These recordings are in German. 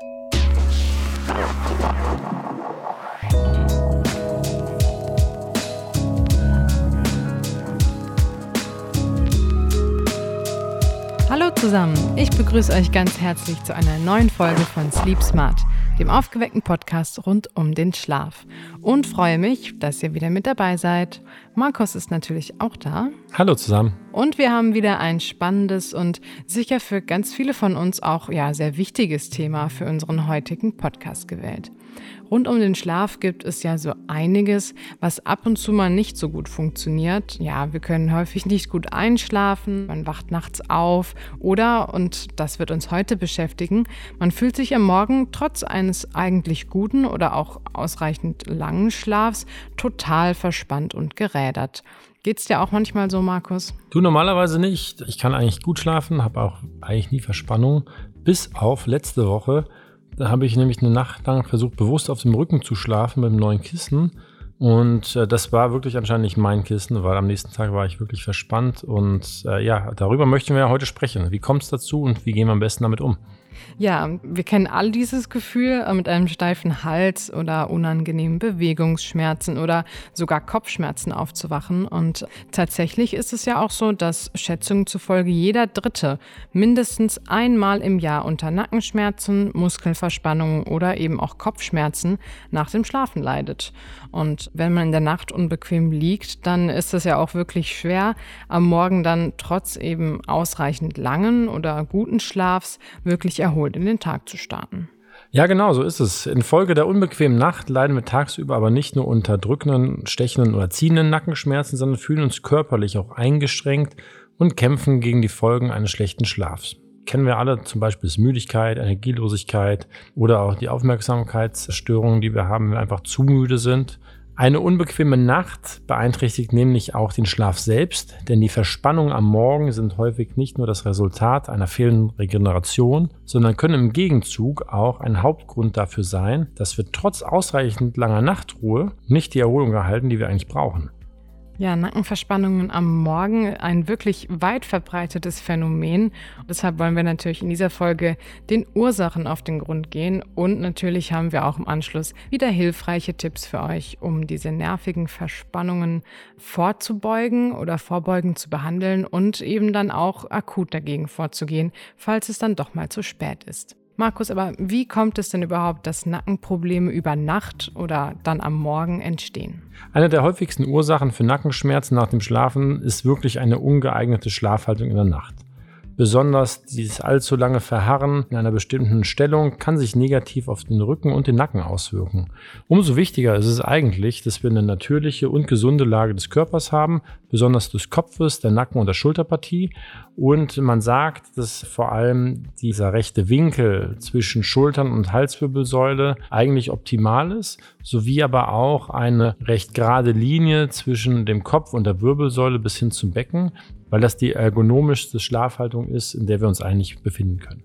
Thank you. Zusammen, ich begrüße euch ganz herzlich zu einer neuen Folge von Sleep Smart, dem aufgeweckten Podcast rund um den Schlaf. Und freue mich, dass ihr wieder mit dabei seid. Markus ist natürlich auch da. Hallo zusammen. Und wir haben wieder ein spannendes und sicher für ganz viele von uns auch ja sehr wichtiges Thema für unseren heutigen Podcast gewählt. Rund um den Schlaf gibt es ja so einiges, was ab und zu mal nicht so gut funktioniert. Ja, wir können häufig nicht gut einschlafen, man wacht nachts auf oder, und das wird uns heute beschäftigen, man fühlt sich am Morgen trotz eines eigentlich guten oder auch ausreichend langen Schlafs total verspannt und gerädert. Geht's dir auch manchmal so, Markus? Du normalerweise nicht. Ich kann eigentlich gut schlafen, habe auch eigentlich nie Verspannung. Bis auf letzte Woche da habe ich nämlich eine Nacht lang versucht, bewusst auf dem Rücken zu schlafen mit einem neuen Kissen. Und äh, das war wirklich anscheinend nicht mein Kissen, weil am nächsten Tag war ich wirklich verspannt. Und äh, ja, darüber möchten wir ja heute sprechen. Wie kommt es dazu und wie gehen wir am besten damit um? Ja, wir kennen all dieses Gefühl äh, mit einem steifen Hals oder unangenehmen Bewegungsschmerzen oder sogar Kopfschmerzen aufzuwachen. Und tatsächlich ist es ja auch so, dass Schätzungen zufolge jeder Dritte mindestens einmal im Jahr unter Nackenschmerzen, Muskelverspannungen oder eben auch Kopfschmerzen nach dem Schlafen leidet. Und wenn man in der Nacht unbequem liegt, dann ist es ja auch wirklich schwer, am Morgen dann trotz eben ausreichend langen oder guten Schlafs wirklich erholt in den Tag zu starten. Ja, genau, so ist es. Infolge der unbequemen Nacht leiden wir tagsüber aber nicht nur unter drückenden, stechenden oder ziehenden Nackenschmerzen, sondern fühlen uns körperlich auch eingeschränkt und kämpfen gegen die Folgen eines schlechten Schlafs. Kennen wir alle zum Beispiel das Müdigkeit, Energielosigkeit oder auch die Aufmerksamkeitsstörungen, die wir haben, wenn wir einfach zu müde sind. Eine unbequeme Nacht beeinträchtigt nämlich auch den Schlaf selbst, denn die Verspannungen am Morgen sind häufig nicht nur das Resultat einer fehlenden Regeneration, sondern können im Gegenzug auch ein Hauptgrund dafür sein, dass wir trotz ausreichend langer Nachtruhe nicht die Erholung erhalten, die wir eigentlich brauchen. Ja, Nackenverspannungen am Morgen, ein wirklich weit verbreitetes Phänomen. Deshalb wollen wir natürlich in dieser Folge den Ursachen auf den Grund gehen und natürlich haben wir auch im Anschluss wieder hilfreiche Tipps für euch, um diese nervigen Verspannungen vorzubeugen oder vorbeugend zu behandeln und eben dann auch akut dagegen vorzugehen, falls es dann doch mal zu spät ist. Markus, aber wie kommt es denn überhaupt, dass Nackenprobleme über Nacht oder dann am Morgen entstehen? Eine der häufigsten Ursachen für Nackenschmerzen nach dem Schlafen ist wirklich eine ungeeignete Schlafhaltung in der Nacht. Besonders dieses allzu lange Verharren in einer bestimmten Stellung kann sich negativ auf den Rücken und den Nacken auswirken. Umso wichtiger ist es eigentlich, dass wir eine natürliche und gesunde Lage des Körpers haben, besonders des Kopfes, der Nacken- und der Schulterpartie. Und man sagt, dass vor allem dieser rechte Winkel zwischen Schultern und Halswirbelsäule eigentlich optimal ist, sowie aber auch eine recht gerade Linie zwischen dem Kopf und der Wirbelsäule bis hin zum Becken weil das die ergonomischste Schlafhaltung ist, in der wir uns eigentlich befinden können.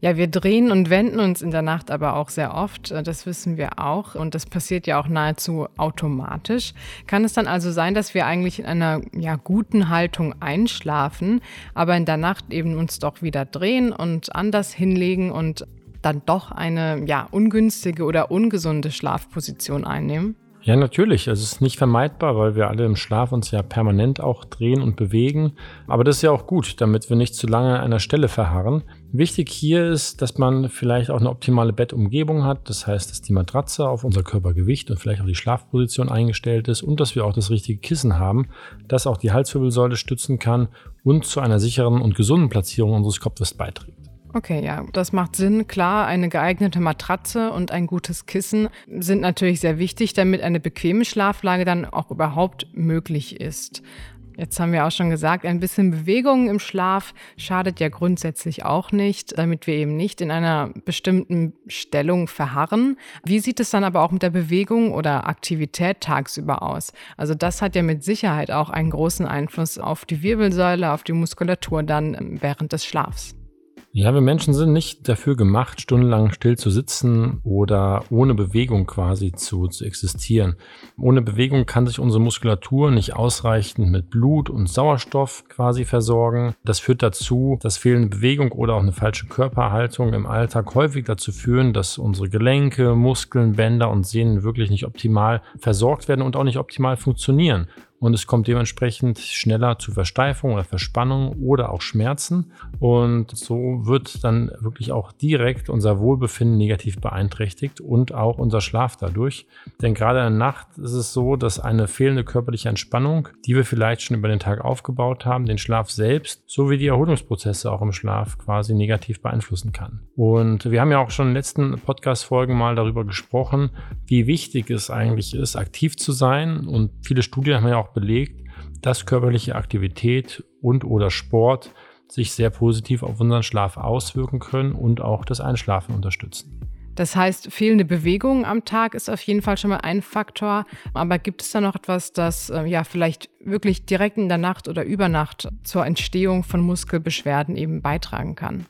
Ja, wir drehen und wenden uns in der Nacht aber auch sehr oft. Das wissen wir auch. Und das passiert ja auch nahezu automatisch. Kann es dann also sein, dass wir eigentlich in einer ja, guten Haltung einschlafen, aber in der Nacht eben uns doch wieder drehen und anders hinlegen und dann doch eine ja, ungünstige oder ungesunde Schlafposition einnehmen? Ja, natürlich. Es ist nicht vermeidbar, weil wir alle im Schlaf uns ja permanent auch drehen und bewegen. Aber das ist ja auch gut, damit wir nicht zu lange an einer Stelle verharren. Wichtig hier ist, dass man vielleicht auch eine optimale Bettumgebung hat. Das heißt, dass die Matratze auf unser Körpergewicht und vielleicht auch die Schlafposition eingestellt ist und dass wir auch das richtige Kissen haben, das auch die Halswirbelsäule stützen kann und zu einer sicheren und gesunden Platzierung unseres Kopfes beiträgt. Okay, ja, das macht Sinn. Klar, eine geeignete Matratze und ein gutes Kissen sind natürlich sehr wichtig, damit eine bequeme Schlaflage dann auch überhaupt möglich ist. Jetzt haben wir auch schon gesagt, ein bisschen Bewegung im Schlaf schadet ja grundsätzlich auch nicht, damit wir eben nicht in einer bestimmten Stellung verharren. Wie sieht es dann aber auch mit der Bewegung oder Aktivität tagsüber aus? Also das hat ja mit Sicherheit auch einen großen Einfluss auf die Wirbelsäule, auf die Muskulatur dann während des Schlafs. Ja, wir Menschen sind nicht dafür gemacht, stundenlang still zu sitzen oder ohne Bewegung quasi zu, zu existieren. Ohne Bewegung kann sich unsere Muskulatur nicht ausreichend mit Blut und Sauerstoff quasi versorgen. Das führt dazu, dass fehlende Bewegung oder auch eine falsche Körperhaltung im Alltag häufig dazu führen, dass unsere Gelenke, Muskeln, Bänder und Sehnen wirklich nicht optimal versorgt werden und auch nicht optimal funktionieren und es kommt dementsprechend schneller zu Versteifung oder Verspannung oder auch Schmerzen. Und so wird dann wirklich auch direkt unser Wohlbefinden negativ beeinträchtigt und auch unser Schlaf dadurch. Denn gerade in der Nacht ist es so, dass eine fehlende körperliche Entspannung, die wir vielleicht schon über den Tag aufgebaut haben, den Schlaf selbst sowie die Erholungsprozesse auch im Schlaf quasi negativ beeinflussen kann. Und wir haben ja auch schon in den letzten Podcast-Folgen mal darüber gesprochen, wie wichtig es eigentlich ist, aktiv zu sein. Und viele Studien haben ja auch belegt, dass körperliche Aktivität und oder Sport sich sehr positiv auf unseren Schlaf auswirken können und auch das Einschlafen unterstützen. Das heißt, fehlende Bewegung am Tag ist auf jeden Fall schon mal ein Faktor. Aber gibt es da noch etwas, das äh, ja vielleicht wirklich direkt in der Nacht oder über Nacht zur Entstehung von Muskelbeschwerden eben beitragen kann?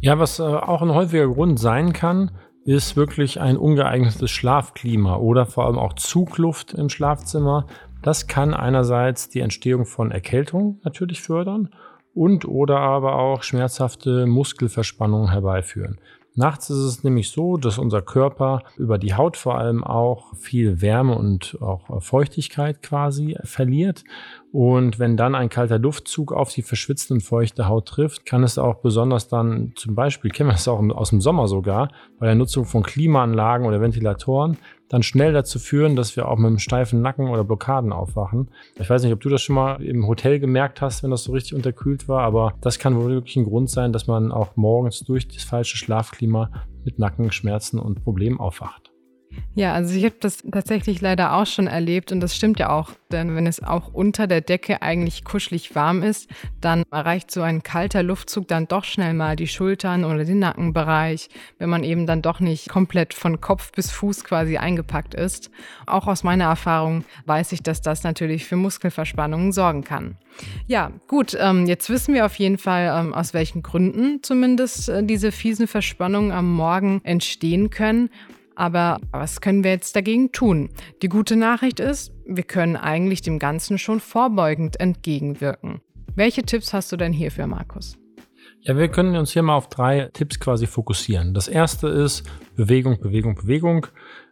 Ja, was äh, auch ein häufiger Grund sein kann, ist wirklich ein ungeeignetes Schlafklima oder vor allem auch Zugluft im Schlafzimmer, das kann einerseits die Entstehung von Erkältung natürlich fördern und oder aber auch schmerzhafte Muskelverspannungen herbeiführen. Nachts ist es nämlich so, dass unser Körper über die Haut vor allem auch viel Wärme und auch Feuchtigkeit quasi verliert. Und wenn dann ein kalter Luftzug auf die verschwitzte und feuchte Haut trifft, kann es auch besonders dann, zum Beispiel kennen wir es auch aus dem Sommer sogar, bei der Nutzung von Klimaanlagen oder Ventilatoren, dann schnell dazu führen, dass wir auch mit einem steifen Nacken oder Blockaden aufwachen. Ich weiß nicht, ob du das schon mal im Hotel gemerkt hast, wenn das so richtig unterkühlt war, aber das kann wohl wirklich ein Grund sein, dass man auch morgens durch das falsche Schlafklima mit Nackenschmerzen und Problemen aufwacht. Ja, also ich habe das tatsächlich leider auch schon erlebt und das stimmt ja auch, denn wenn es auch unter der Decke eigentlich kuschelig warm ist, dann erreicht so ein kalter Luftzug dann doch schnell mal die Schultern oder den Nackenbereich, wenn man eben dann doch nicht komplett von Kopf bis Fuß quasi eingepackt ist. Auch aus meiner Erfahrung weiß ich, dass das natürlich für Muskelverspannungen sorgen kann. Ja, gut, ähm, jetzt wissen wir auf jeden Fall, ähm, aus welchen Gründen zumindest äh, diese fiesen Verspannungen am Morgen entstehen können. Aber was können wir jetzt dagegen tun? Die gute Nachricht ist, wir können eigentlich dem Ganzen schon vorbeugend entgegenwirken. Welche Tipps hast du denn hierfür, Markus? Ja, wir können uns hier mal auf drei Tipps quasi fokussieren. Das erste ist Bewegung, Bewegung, Bewegung.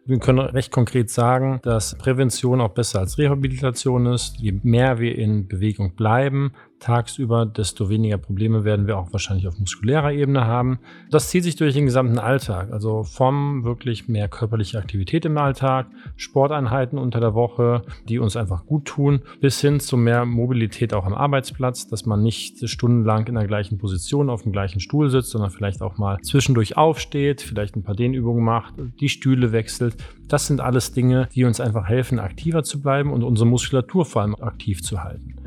Wir können recht konkret sagen, dass Prävention auch besser als Rehabilitation ist. Je mehr wir in Bewegung bleiben, tagsüber, desto weniger Probleme werden wir auch wahrscheinlich auf muskulärer Ebene haben. Das zieht sich durch den gesamten Alltag, also vom wirklich mehr körperliche Aktivität im Alltag, Sporteinheiten unter der Woche, die uns einfach gut tun, bis hin zu mehr Mobilität auch am Arbeitsplatz, dass man nicht stundenlang in der gleichen Position auf dem gleichen Stuhl sitzt, sondern vielleicht auch mal zwischendurch aufsteht, vielleicht ein paar Dehnübungen macht, die Stühle wechselt. Das sind alles Dinge, die uns einfach helfen, aktiver zu bleiben und unsere Muskulatur vor allem aktiv zu halten.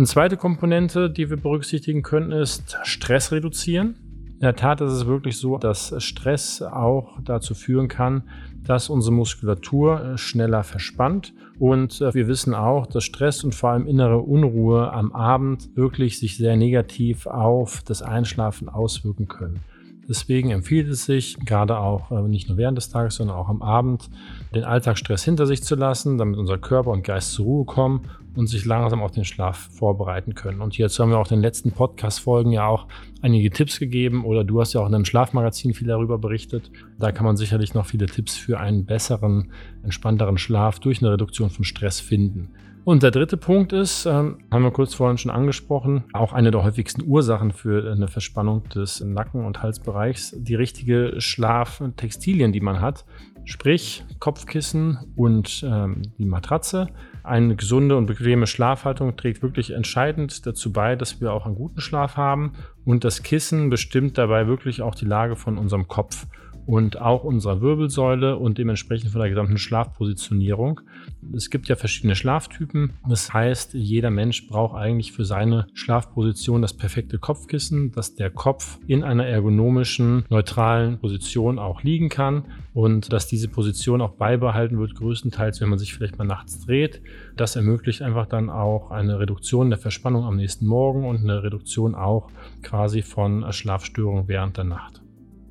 Eine zweite Komponente, die wir berücksichtigen können, ist Stress reduzieren. In der Tat ist es wirklich so, dass Stress auch dazu führen kann, dass unsere Muskulatur äh, schneller verspannt. Und äh, wir wissen auch, dass Stress und vor allem innere Unruhe am Abend wirklich sich sehr negativ auf das Einschlafen auswirken können. Deswegen empfiehlt es sich, gerade auch äh, nicht nur während des Tages, sondern auch am Abend, den Alltagsstress hinter sich zu lassen, damit unser Körper und Geist zur Ruhe kommen und sich langsam auf den Schlaf vorbereiten können. Und hierzu haben wir auch in den letzten Podcast-Folgen ja auch einige Tipps gegeben oder du hast ja auch in einem Schlafmagazin viel darüber berichtet. Da kann man sicherlich noch viele Tipps für einen besseren, entspannteren Schlaf durch eine Reduktion von Stress finden. Und der dritte Punkt ist, ähm, haben wir kurz vorhin schon angesprochen, auch eine der häufigsten Ursachen für eine Verspannung des Nacken- und Halsbereichs, die richtige Schlaftextilien, die man hat, sprich Kopfkissen und ähm, die Matratze. Eine gesunde und bequeme Schlafhaltung trägt wirklich entscheidend dazu bei, dass wir auch einen guten Schlaf haben und das Kissen bestimmt dabei wirklich auch die Lage von unserem Kopf. Und auch unserer Wirbelsäule und dementsprechend von der gesamten Schlafpositionierung. Es gibt ja verschiedene Schlaftypen. Das heißt, jeder Mensch braucht eigentlich für seine Schlafposition das perfekte Kopfkissen, dass der Kopf in einer ergonomischen, neutralen Position auch liegen kann und dass diese Position auch beibehalten wird, größtenteils, wenn man sich vielleicht mal nachts dreht. Das ermöglicht einfach dann auch eine Reduktion der Verspannung am nächsten Morgen und eine Reduktion auch quasi von Schlafstörungen während der Nacht.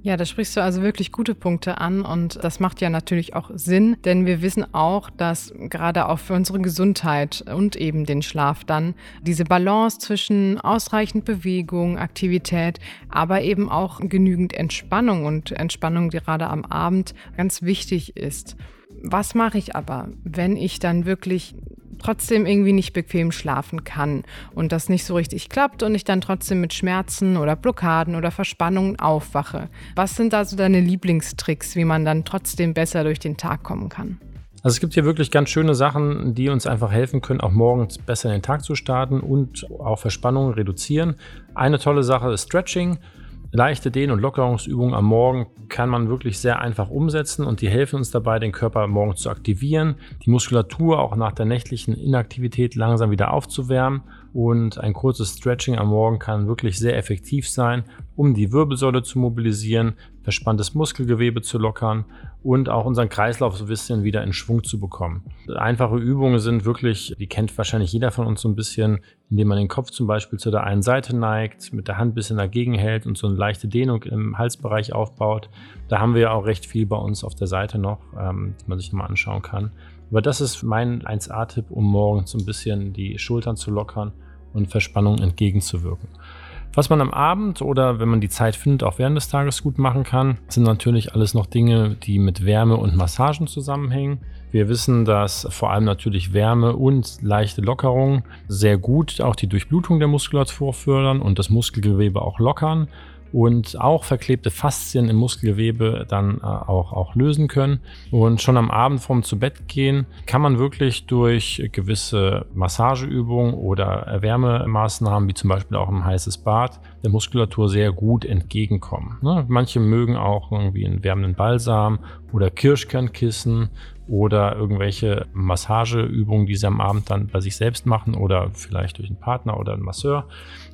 Ja, da sprichst du also wirklich gute Punkte an und das macht ja natürlich auch Sinn, denn wir wissen auch, dass gerade auch für unsere Gesundheit und eben den Schlaf dann diese Balance zwischen ausreichend Bewegung, Aktivität, aber eben auch genügend Entspannung und Entspannung gerade am Abend ganz wichtig ist. Was mache ich aber, wenn ich dann wirklich trotzdem irgendwie nicht bequem schlafen kann und das nicht so richtig klappt und ich dann trotzdem mit Schmerzen oder Blockaden oder Verspannungen aufwache. Was sind da so deine Lieblingstricks, wie man dann trotzdem besser durch den Tag kommen kann? Also es gibt hier wirklich ganz schöne Sachen, die uns einfach helfen können, auch morgens besser in den Tag zu starten und auch Verspannungen reduzieren. Eine tolle Sache ist Stretching. Leichte Dehn- und Lockerungsübungen am Morgen kann man wirklich sehr einfach umsetzen und die helfen uns dabei, den Körper morgens zu aktivieren, die Muskulatur auch nach der nächtlichen Inaktivität langsam wieder aufzuwärmen und ein kurzes Stretching am Morgen kann wirklich sehr effektiv sein, um die Wirbelsäule zu mobilisieren, verspanntes Muskelgewebe zu lockern und auch unseren Kreislauf so ein bisschen wieder in Schwung zu bekommen. Einfache Übungen sind wirklich, die kennt wahrscheinlich jeder von uns so ein bisschen, indem man den Kopf zum Beispiel zu der einen Seite neigt, mit der Hand ein bisschen dagegen hält und so eine leichte Dehnung im Halsbereich aufbaut. Da haben wir ja auch recht viel bei uns auf der Seite noch, ähm, die man sich nochmal anschauen kann. Aber das ist mein 1A-Tipp, um morgens so ein bisschen die Schultern zu lockern und Verspannung entgegenzuwirken. Was man am Abend oder wenn man die Zeit findet, auch während des Tages gut machen kann, sind natürlich alles noch Dinge, die mit Wärme und Massagen zusammenhängen. Wir wissen, dass vor allem natürlich Wärme und leichte Lockerung sehr gut auch die Durchblutung der Muskulatur fördern und das Muskelgewebe auch lockern und auch verklebte Faszien im Muskelgewebe dann äh, auch, auch lösen können. Und schon am Abend vorm zu Bett gehen kann man wirklich durch gewisse Massageübungen oder Wärmemaßnahmen, wie zum Beispiel auch ein heißes Bad, der Muskulatur sehr gut entgegenkommen. Ne? Manche mögen auch irgendwie einen wärmenden Balsam oder Kirschkernkissen oder irgendwelche Massageübungen, die sie am Abend dann bei sich selbst machen oder vielleicht durch einen Partner oder einen Masseur.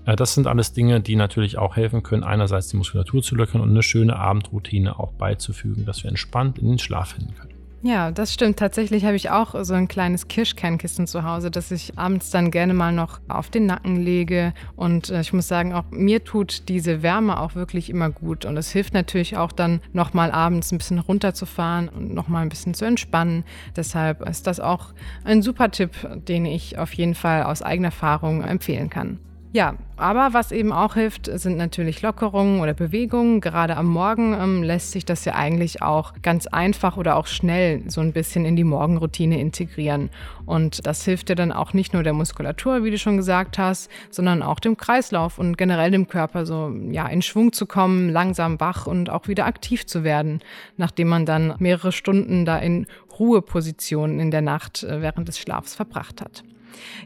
Äh, das sind alles Dinge, die natürlich auch helfen können, einerseits die Muskulatur zu lockern und eine schöne Abendroutine auch beizufügen, dass wir entspannt in den Schlaf finden können. Ja, das stimmt. Tatsächlich habe ich auch so ein kleines Kirschkernkissen zu Hause, das ich abends dann gerne mal noch auf den Nacken lege. Und äh, ich muss sagen, auch mir tut diese Wärme auch wirklich immer gut. Und es hilft natürlich auch dann nochmal abends ein bisschen runterzufahren und nochmal ein bisschen zu entspannen. Deshalb ist das auch ein super Tipp, den ich auf jeden Fall aus eigener Erfahrung empfehlen kann. Ja, aber was eben auch hilft, sind natürlich Lockerungen oder Bewegungen. Gerade am Morgen ähm, lässt sich das ja eigentlich auch ganz einfach oder auch schnell so ein bisschen in die Morgenroutine integrieren. Und das hilft dir dann auch nicht nur der Muskulatur, wie du schon gesagt hast, sondern auch dem Kreislauf und generell dem Körper so ja in Schwung zu kommen, langsam wach und auch wieder aktiv zu werden, nachdem man dann mehrere Stunden da in Ruhepositionen in der Nacht äh, während des Schlafs verbracht hat.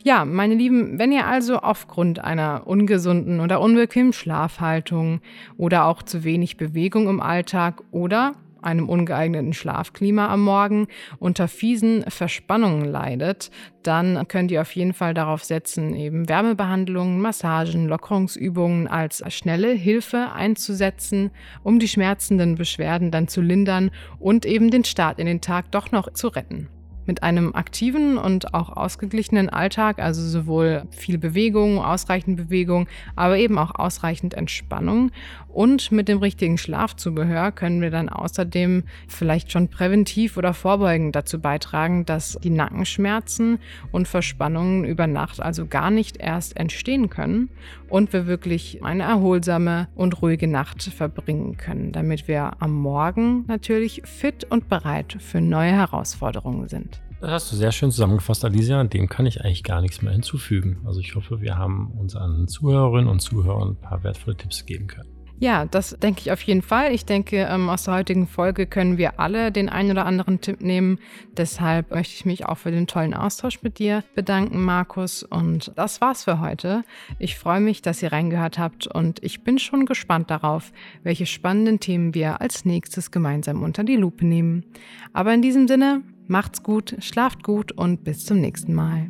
Ja, meine Lieben, wenn ihr also aufgrund einer ungesunden oder unbequemen Schlafhaltung oder auch zu wenig Bewegung im Alltag oder einem ungeeigneten Schlafklima am Morgen unter fiesen Verspannungen leidet, dann könnt ihr auf jeden Fall darauf setzen, eben Wärmebehandlungen, Massagen, Lockerungsübungen als schnelle Hilfe einzusetzen, um die schmerzenden Beschwerden dann zu lindern und eben den Start in den Tag doch noch zu retten mit einem aktiven und auch ausgeglichenen Alltag, also sowohl viel Bewegung, ausreichend Bewegung, aber eben auch ausreichend Entspannung und mit dem richtigen Schlafzubehör können wir dann außerdem vielleicht schon präventiv oder vorbeugend dazu beitragen, dass die Nackenschmerzen und Verspannungen über Nacht also gar nicht erst entstehen können und wir wirklich eine erholsame und ruhige Nacht verbringen können, damit wir am Morgen natürlich fit und bereit für neue Herausforderungen sind. Das hast du sehr schön zusammengefasst, Alicia. Dem kann ich eigentlich gar nichts mehr hinzufügen. Also ich hoffe, wir haben unseren Zuhörerinnen und Zuhörern ein paar wertvolle Tipps geben können. Ja, das denke ich auf jeden Fall. Ich denke, ähm, aus der heutigen Folge können wir alle den einen oder anderen Tipp nehmen. Deshalb möchte ich mich auch für den tollen Austausch mit dir bedanken, Markus. Und das war's für heute. Ich freue mich, dass ihr reingehört habt und ich bin schon gespannt darauf, welche spannenden Themen wir als nächstes gemeinsam unter die Lupe nehmen. Aber in diesem Sinne, macht's gut, schlaft gut und bis zum nächsten Mal.